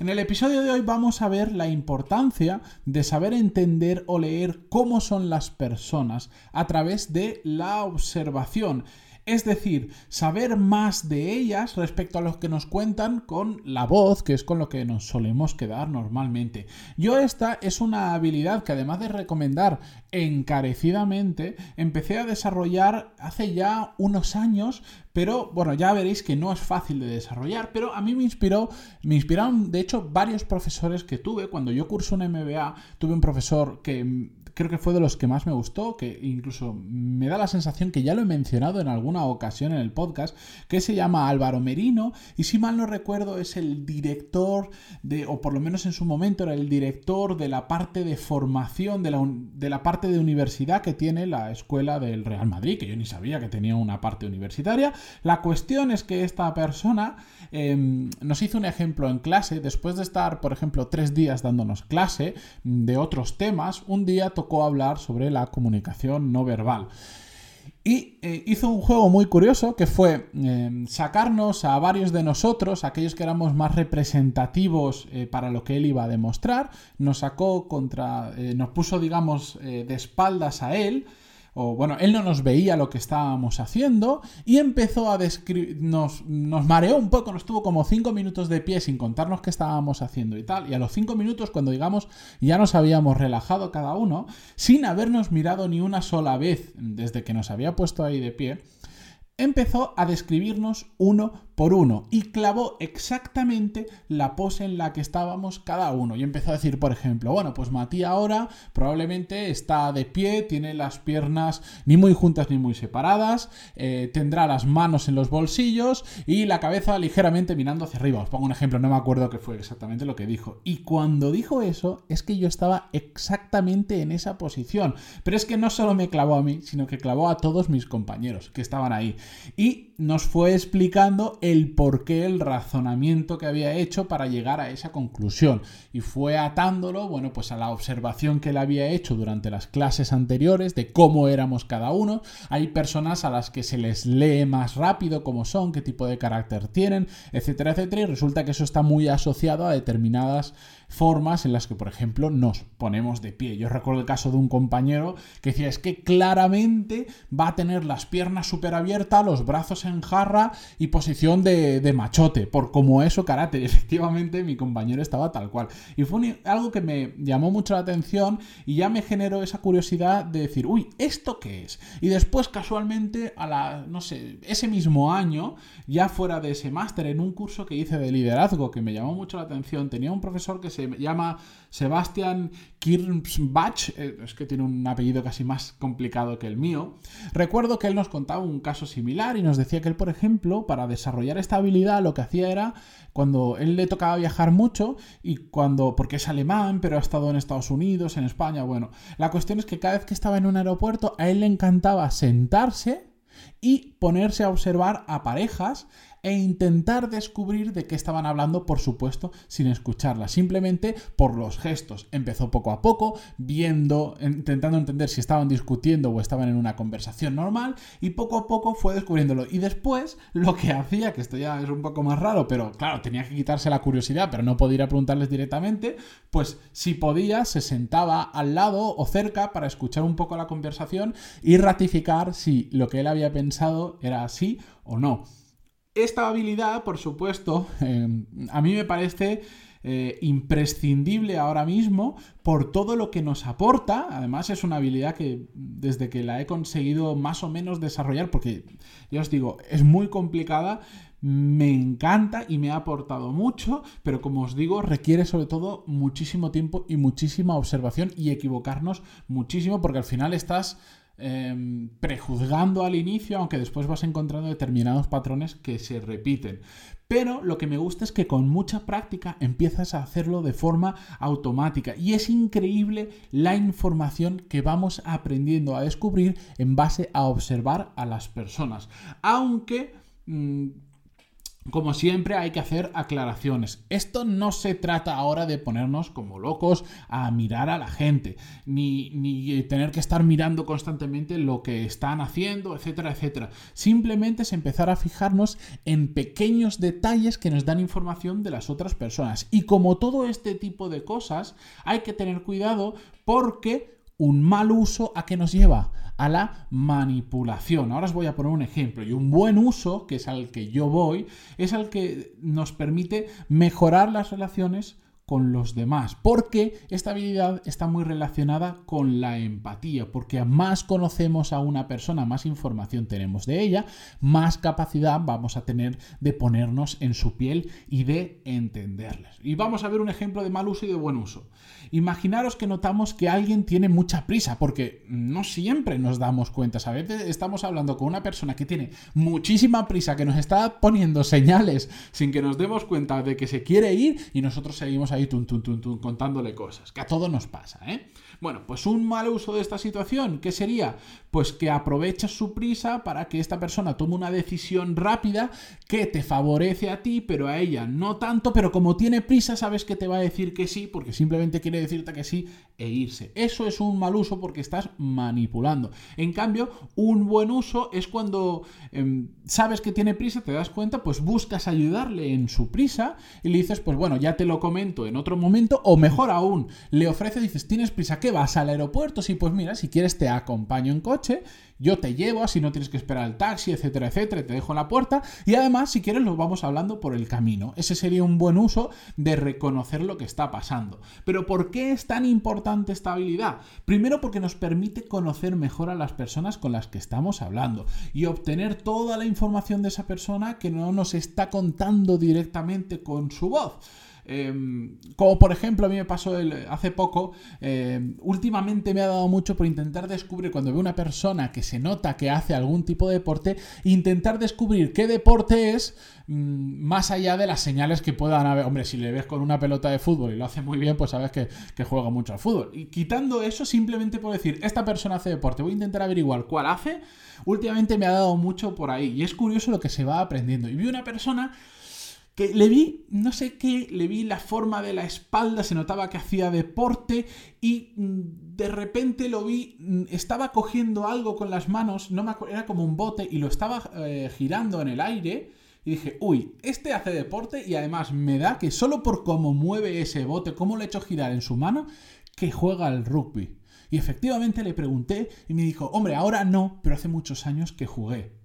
En el episodio de hoy vamos a ver la importancia de saber entender o leer cómo son las personas a través de la observación. Es decir, saber más de ellas respecto a lo que nos cuentan con la voz, que es con lo que nos solemos quedar normalmente. Yo esta es una habilidad que además de recomendar encarecidamente, empecé a desarrollar hace ya unos años, pero bueno, ya veréis que no es fácil de desarrollar, pero a mí me inspiró, me inspiraron de hecho varios profesores que tuve cuando yo curso un MBA, tuve un profesor que creo que fue de los que más me gustó, que incluso me da la sensación que ya lo he mencionado en alguna ocasión en el podcast, que se llama Álvaro Merino y si mal no recuerdo es el director de, o por lo menos en su momento era el director de la parte de formación, de la, de la parte de universidad que tiene la escuela del Real Madrid, que yo ni sabía que tenía una parte universitaria. La cuestión es que esta persona em, nos hizo un ejemplo en clase, después de estar, por ejemplo, tres días dándonos clase de otros temas, un día tocó hablar sobre la comunicación no verbal. Y eh, hizo un juego muy curioso que fue em, sacarnos a varios de nosotros, aquellos que éramos más representativos eh, para lo que él iba a demostrar, nos sacó contra, eh, nos puso digamos de espaldas a él, o bueno, él no nos veía lo que estábamos haciendo y empezó a describir, nos, nos mareó un poco, nos tuvo como cinco minutos de pie sin contarnos qué estábamos haciendo y tal, y a los cinco minutos cuando digamos ya nos habíamos relajado cada uno, sin habernos mirado ni una sola vez desde que nos había puesto ahí de pie, empezó a describirnos uno por uno y clavó exactamente la pose en la que estábamos cada uno. Y empezó a decir, por ejemplo, bueno, pues Matías ahora probablemente está de pie, tiene las piernas ni muy juntas ni muy separadas, eh, tendrá las manos en los bolsillos y la cabeza ligeramente mirando hacia arriba. Os pongo un ejemplo, no me acuerdo qué fue exactamente lo que dijo. Y cuando dijo eso, es que yo estaba exactamente en esa posición. Pero es que no solo me clavó a mí, sino que clavó a todos mis compañeros que estaban ahí. Y nos fue explicando el porqué, el razonamiento que había hecho para llegar a esa conclusión. Y fue atándolo, bueno, pues a la observación que él había hecho durante las clases anteriores de cómo éramos cada uno. Hay personas a las que se les lee más rápido cómo son, qué tipo de carácter tienen, etcétera, etcétera. Y resulta que eso está muy asociado a determinadas formas en las que, por ejemplo, nos ponemos de pie. Yo recuerdo el caso de un compañero que decía, es que claramente va a tener las piernas súper abiertas, los brazos en jarra y posición de, machote, por como eso. Y efectivamente mi compañero estaba tal cual. Y fue algo que me llamó mucho la atención y ya me generó esa curiosidad de decir, uy, ¿esto qué es? Y después casualmente, a la, no sé, ese mismo año, ya fuera de ese máster, en un curso que hice de liderazgo que me llamó mucho la atención, tenía un profesor que se se llama Sebastian Kirchbach, eh, es que tiene un apellido casi más complicado que el mío. Recuerdo que él nos contaba un caso similar y nos decía que él, por ejemplo, para desarrollar esta habilidad lo que hacía era cuando él le tocaba viajar mucho y cuando, porque es alemán, pero ha estado en Estados Unidos, en España, bueno, la cuestión es que cada vez que estaba en un aeropuerto a él le encantaba sentarse y ponerse a observar a parejas e intentar descubrir de qué estaban hablando, por supuesto, sin escucharla, simplemente por los gestos. Empezó poco a poco, viendo, intentando entender si estaban discutiendo o estaban en una conversación normal, y poco a poco fue descubriéndolo. Y después, lo que hacía, que esto ya es un poco más raro, pero claro, tenía que quitarse la curiosidad, pero no podía preguntarles directamente, pues si podía, se sentaba al lado o cerca para escuchar un poco la conversación y ratificar si lo que él había pensado era así o no. Esta habilidad, por supuesto, em, a mí me parece eh, imprescindible ahora mismo por todo lo que nos aporta. Además es una habilidad que desde que la he conseguido más o menos desarrollar, porque ya os digo, es muy complicada, me encanta y me ha aportado mucho, pero como os digo, requiere sobre todo muchísimo tiempo y muchísima observación y equivocarnos muchísimo porque al final estás em, prejuzgando al inicio, aunque después vas encontrando determinados patrones que se repiten. Pero lo que me gusta es que con mucha práctica empiezas a hacerlo de forma automática y es increíble la información que vamos aprendiendo a descubrir en base a observar a las personas. Aunque... Mm, como siempre hay que hacer aclaraciones. Esto no se trata ahora de ponernos como locos a mirar a la gente, ni, tener que estar mirando constantemente lo que están haciendo, etcétera, etcétera. Simplemente es empezar a fijarnos en pequeños detalles que nos dan información de las otras personas. Y como todo este tipo de cosas, hay que tener cuidado porque un mal uso a qué nos lleva? A la manipulación. Ahora os voy a poner un ejemplo. Y un buen uso, que es al que yo voy, es al que nos permite mejorar las relaciones con los demás, porque esta habilidad está muy relacionada con la empatía, porque más conocemos a una persona, más información tenemos de ella, más capacidad vamos a tener de ponernos en su piel y de entenderles. Y vamos a ver un ejemplo de mal uso y de buen uso. Imaginaros que notamos que alguien tiene mucha prisa, porque no siempre nos damos cuenta. A veces estamos hablando con una persona que tiene muchísima prisa, que nos está poniendo señales sin que nos demos cuenta de que se quiere ir y nosotros seguimos ahí contándole cosas. Que a todo nos pasa, ¿eh? Bueno, pues un mal uso de esta situación, ¿qué sería? Pues que aprovechas su prisa para que esta persona tome una decisión rápida que te favorece a ti, pero a ella no tanto, pero como tiene prisa sabes que te va a decir que sí, porque simplemente quiere decirte que sí e irse. Eso es un mal uso porque estás manipulando. En cambio, un buen uso es cuando em, sabes que tiene prisa, te das cuenta, pues buscas ayudarle en su prisa y le dices, pues bueno, ya te lo comento en otro momento, o mejor aún, le ofrece, dices, tienes prisa, ¿qué vas al aeropuerto? Sí, pues mira, si quieres te acompaño en coche, yo te llevo, así no tienes que esperar el taxi, etcétera, etcétera, te dejo en la puerta y además, si quieres, lo vamos hablando por el camino. Ese sería un buen uso de reconocer lo que está pasando. Pero ¿por qué es tan importante esta habilidad? Primero porque nos permite conocer mejor a las personas con las que estamos hablando y obtener toda la información de esa persona que no nos está contando directamente con su voz. Em, como por ejemplo, a mí me pasó hace poco, em, últimamente me ha dado mucho por intentar descubrir, cuando veo una persona que se nota que hace algún tipo de deporte, intentar descubrir qué deporte es mm, más allá de las señales que puedan haber. Hombre, si le ves con una pelota de fútbol y lo hace muy bien, pues sabes que, que juega mucho al fútbol. Y quitando eso, simplemente por decir, esta persona hace deporte, voy a intentar averiguar cuál hace, últimamente me ha dado mucho por ahí. Y es curioso lo que se va aprendiendo. Y vi una persona le vi, no sé qué, le vi la forma de la espalda, se notaba que hacía deporte y mm, de repente lo vi, mm, estaba cogiendo algo con las manos, no me era como un bote y lo estaba eh, girando en el aire. Y dije, uy, este hace deporte y además me da que solo por cómo mueve ese bote, cómo lo he hecho girar en su mano, que juega al rugby. Y efectivamente le pregunté y me dijo, hombre, ahora no, pero hace muchos años que jugué.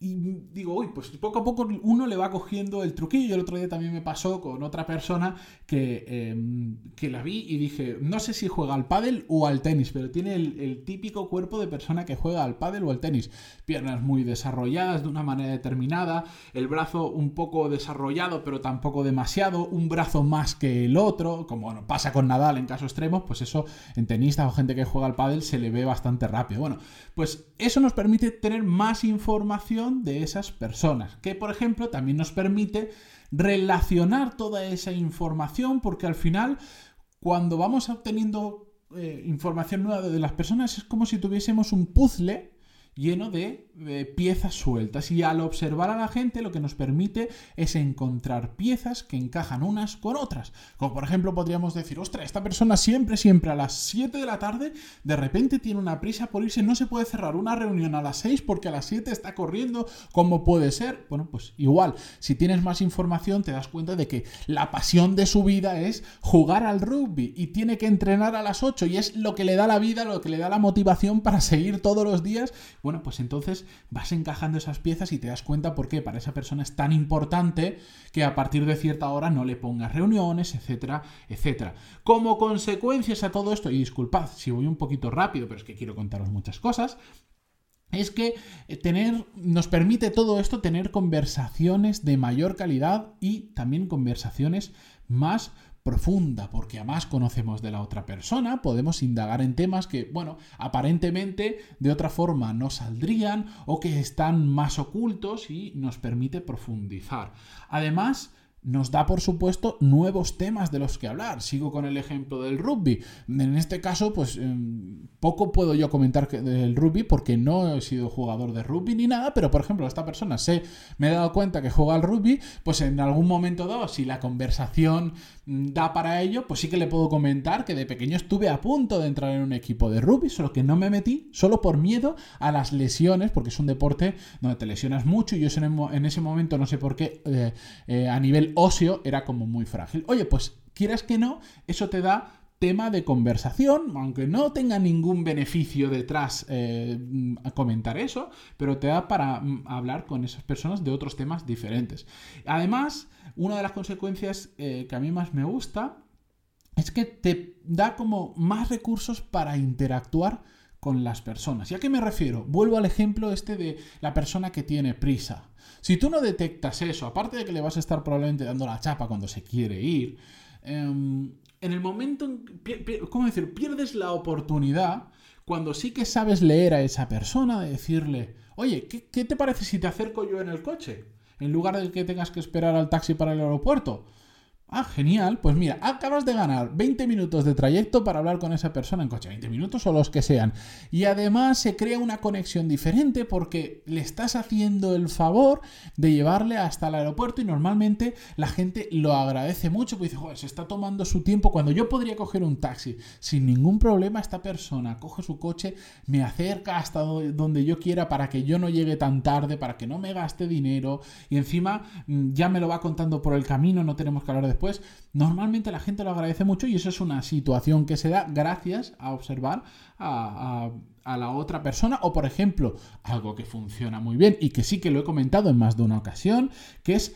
Y digo, uy, pues poco a poco uno le va cogiendo el truquillo. El otro día también me pasó con otra persona que, em, que la vi y dije, no sé si juega al pádel o al tenis, pero tiene el, típico cuerpo de persona que juega al pádel o al tenis. Piernas muy desarrolladas de una manera determinada, el brazo un poco desarrollado, pero tampoco demasiado, un brazo más que el otro, como pasa con Nadal en casos extremos, pues eso en tenistas o gente que juega al pádel se le ve bastante rápido. Bueno, pues eso nos permite tener más información de esas personas, que por ejemplo también nos permite relacionar toda esa información porque al final cuando vamos obteniendo eh, información nueva de las personas es como si tuviésemos un puzzle lleno de, piezas sueltas y al observar a la gente lo que nos permite es encontrar piezas que encajan unas con otras. Como por ejemplo podríamos decir, ostras, esta persona siempre, siempre a las 7 de la tarde de repente tiene una prisa por irse, no se puede cerrar una reunión a las 6 porque a las 7 está corriendo, ¿cómo puede ser? Bueno, pues igual, si tienes más información te das cuenta de que la pasión de su vida es jugar al rugby y tiene que entrenar a las 8 y es lo que le da la vida, lo que le da la motivación para seguir todos los días pues entonces vas encajando esas piezas y te das cuenta por qué para esa persona es tan importante que a partir de cierta hora no le pongas reuniones, etcétera, etcétera. Como consecuencias a todo esto, y disculpad si voy un poquito rápido, pero es que quiero contaros muchas cosas, es que eh, tener, nos permite todo esto tener conversaciones de mayor calidad y también conversaciones más profunda, porque además conocemos de la otra persona, podemos indagar en temas que, bueno, aparentemente de otra forma no saldrían o que están más ocultos y nos permite profundizar. Además, nos da, por supuesto, nuevos temas de los que hablar. Sigo con el ejemplo del rugby. En este caso, pues em, poco puedo yo comentar del rugby porque no he sido jugador de rugby ni nada, pero por ejemplo, esta persona sé, me he dado cuenta que juega al rugby, pues en algún momento dado, si la conversación da para ello, pues sí que le puedo comentar que de pequeño estuve a punto de entrar en un equipo de rugby, solo que no me metí, solo por miedo a las lesiones, porque es un deporte donde te lesionas mucho y yo en ese momento no sé por qué eh, eh, a nivel óseo era como muy frágil. Oye, pues quieras que no, eso te da tema de conversación, aunque no tenga ningún beneficio detrás eh, comentar eso, pero te da para mm, hablar con esas personas de otros temas diferentes. Además, una de las consecuencias eh, que a mí más me gusta es que te da como más recursos para interactuar con las personas. ¿Y a qué me refiero? Vuelvo al ejemplo este de la persona que tiene prisa. Si tú no detectas eso, aparte de que le vas a estar probablemente dando la chapa cuando se quiere ir, em, en el momento, en, ¿cómo decir? Pierdes la oportunidad cuando sí que sabes leer a esa persona de decirle, oye, ¿qué, te parece si te acerco yo en el coche? En lugar de que tengas que esperar al taxi para el aeropuerto. Ah, genial. Pues mira, acabas de ganar 20 minutos de trayecto para hablar con esa persona en coche, 20 minutos o los que sean. Y además se crea una conexión diferente porque le estás haciendo el favor de llevarle hasta el aeropuerto y normalmente la gente lo agradece mucho porque dice, joder, se está tomando su tiempo cuando yo podría coger un taxi sin ningún problema. Esta persona coge su coche, me acerca hasta donde yo quiera para que yo no llegue tan tarde, para que no me gaste dinero y encima mm, ya me lo va contando por el camino, no tenemos que hablar de pues normalmente la gente lo agradece mucho y eso es una situación que se da gracias a observar a, la otra persona o por ejemplo algo que funciona muy bien y que sí que lo he comentado en más de una ocasión, que es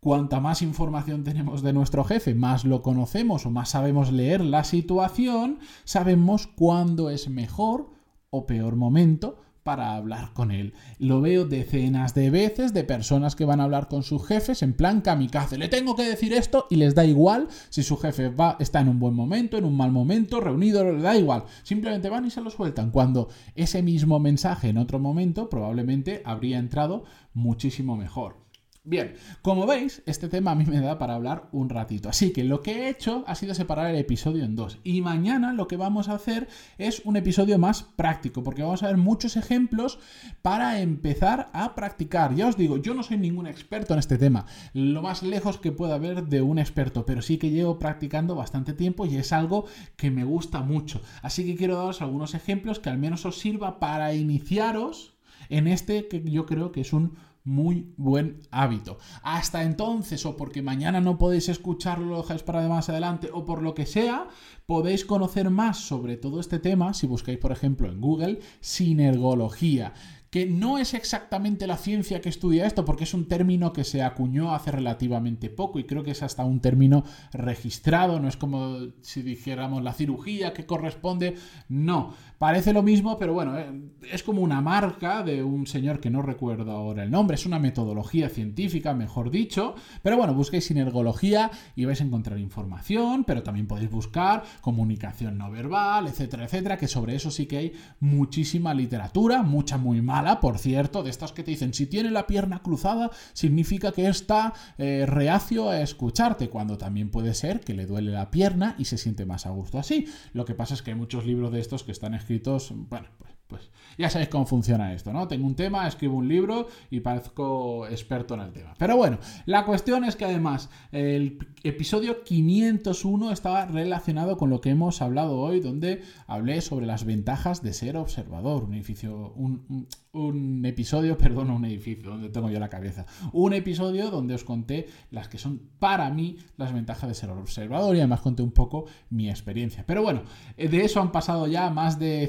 cuanta más información tenemos de nuestro jefe, más lo conocemos o más sabemos leer la situación, sabemos cuándo es mejor o peor momento para hablar con él. Lo veo decenas de veces de personas que van a hablar con sus jefes en plan kamikaze. Le tengo que decir esto y les da igual si su jefe va, está en un buen momento, en un mal momento, reunido, le da igual. Simplemente van y se lo sueltan. Cuando ese mismo mensaje en otro momento probablemente habría entrado muchísimo mejor. Bien, como veis, este tema a mí me da para hablar un ratito. Así que lo que he hecho ha sido separar el episodio en dos. Y mañana lo que vamos a hacer es un episodio más práctico, porque vamos a ver muchos ejemplos para empezar a practicar. Ya os digo, yo no soy ningún experto en este tema, lo más lejos que pueda haber de un experto, pero sí que llevo practicando bastante tiempo y es algo que me gusta mucho. Así que quiero daros algunos ejemplos que al menos os sirva para iniciaros en este que yo creo que es un muy buen hábito. Hasta entonces, o porque mañana no podéis escucharlo, lo dejáis para más adelante, o por lo que sea, podéis conocer más sobre todo este tema si buscáis, por ejemplo, en Google, sinergología que no es exactamente la ciencia que estudia esto, porque es un término que se acuñó hace relativamente poco y creo que es hasta un término registrado, no es como si dijéramos la cirugía que corresponde, no, parece lo mismo, pero bueno, eh, es como una marca de un señor que no recuerdo ahora el nombre, es una metodología científica, mejor dicho, pero bueno, busquéis sinergología y vais a encontrar información, pero también podéis buscar comunicación no verbal, etcétera, etcétera, que sobre eso sí que hay muchísima literatura, mucha muy mala por cierto, de estas que te dicen, si tiene la pierna cruzada, significa que está eh, reacio a escucharte, cuando también puede ser que le duele la pierna y se siente más a gusto así. Lo que pasa es que hay muchos libros de estos que están escritos, bueno, pues pues ya sabéis cómo funciona esto, ¿no? Tengo un tema, escribo un libro y parezco experto en el tema. Pero bueno, la cuestión es que además el episodio 501 estaba relacionado con lo que hemos hablado hoy, donde hablé sobre las ventajas de ser observador. Un edificio, un, episodio, perdón, un edificio, donde tengo yo la cabeza. Un episodio donde os conté las que son para mí las ventajas de ser observador y además conté un poco mi experiencia. Pero bueno, de eso han pasado ya más de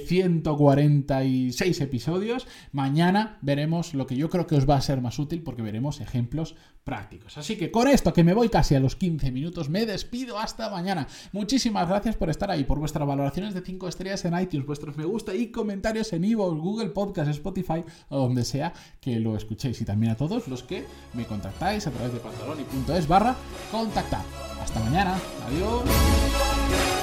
146 episodios. Mañana veremos lo que yo creo que os va a ser más útil porque veremos ejemplos prácticos. Así que con esto, que me voy casi a los 15 minutos, me despido hasta mañana. Muchísimas gracias por estar ahí, por vuestras valoraciones de 5 estrellas en iTunes, vuestros me gusta y comentarios en Ivo, Google Podcast, Spotify o donde sea que lo escuchéis. Y también a todos los que me contactáis a través de pantaloni.es barra contactar. Hasta mañana. Adiós.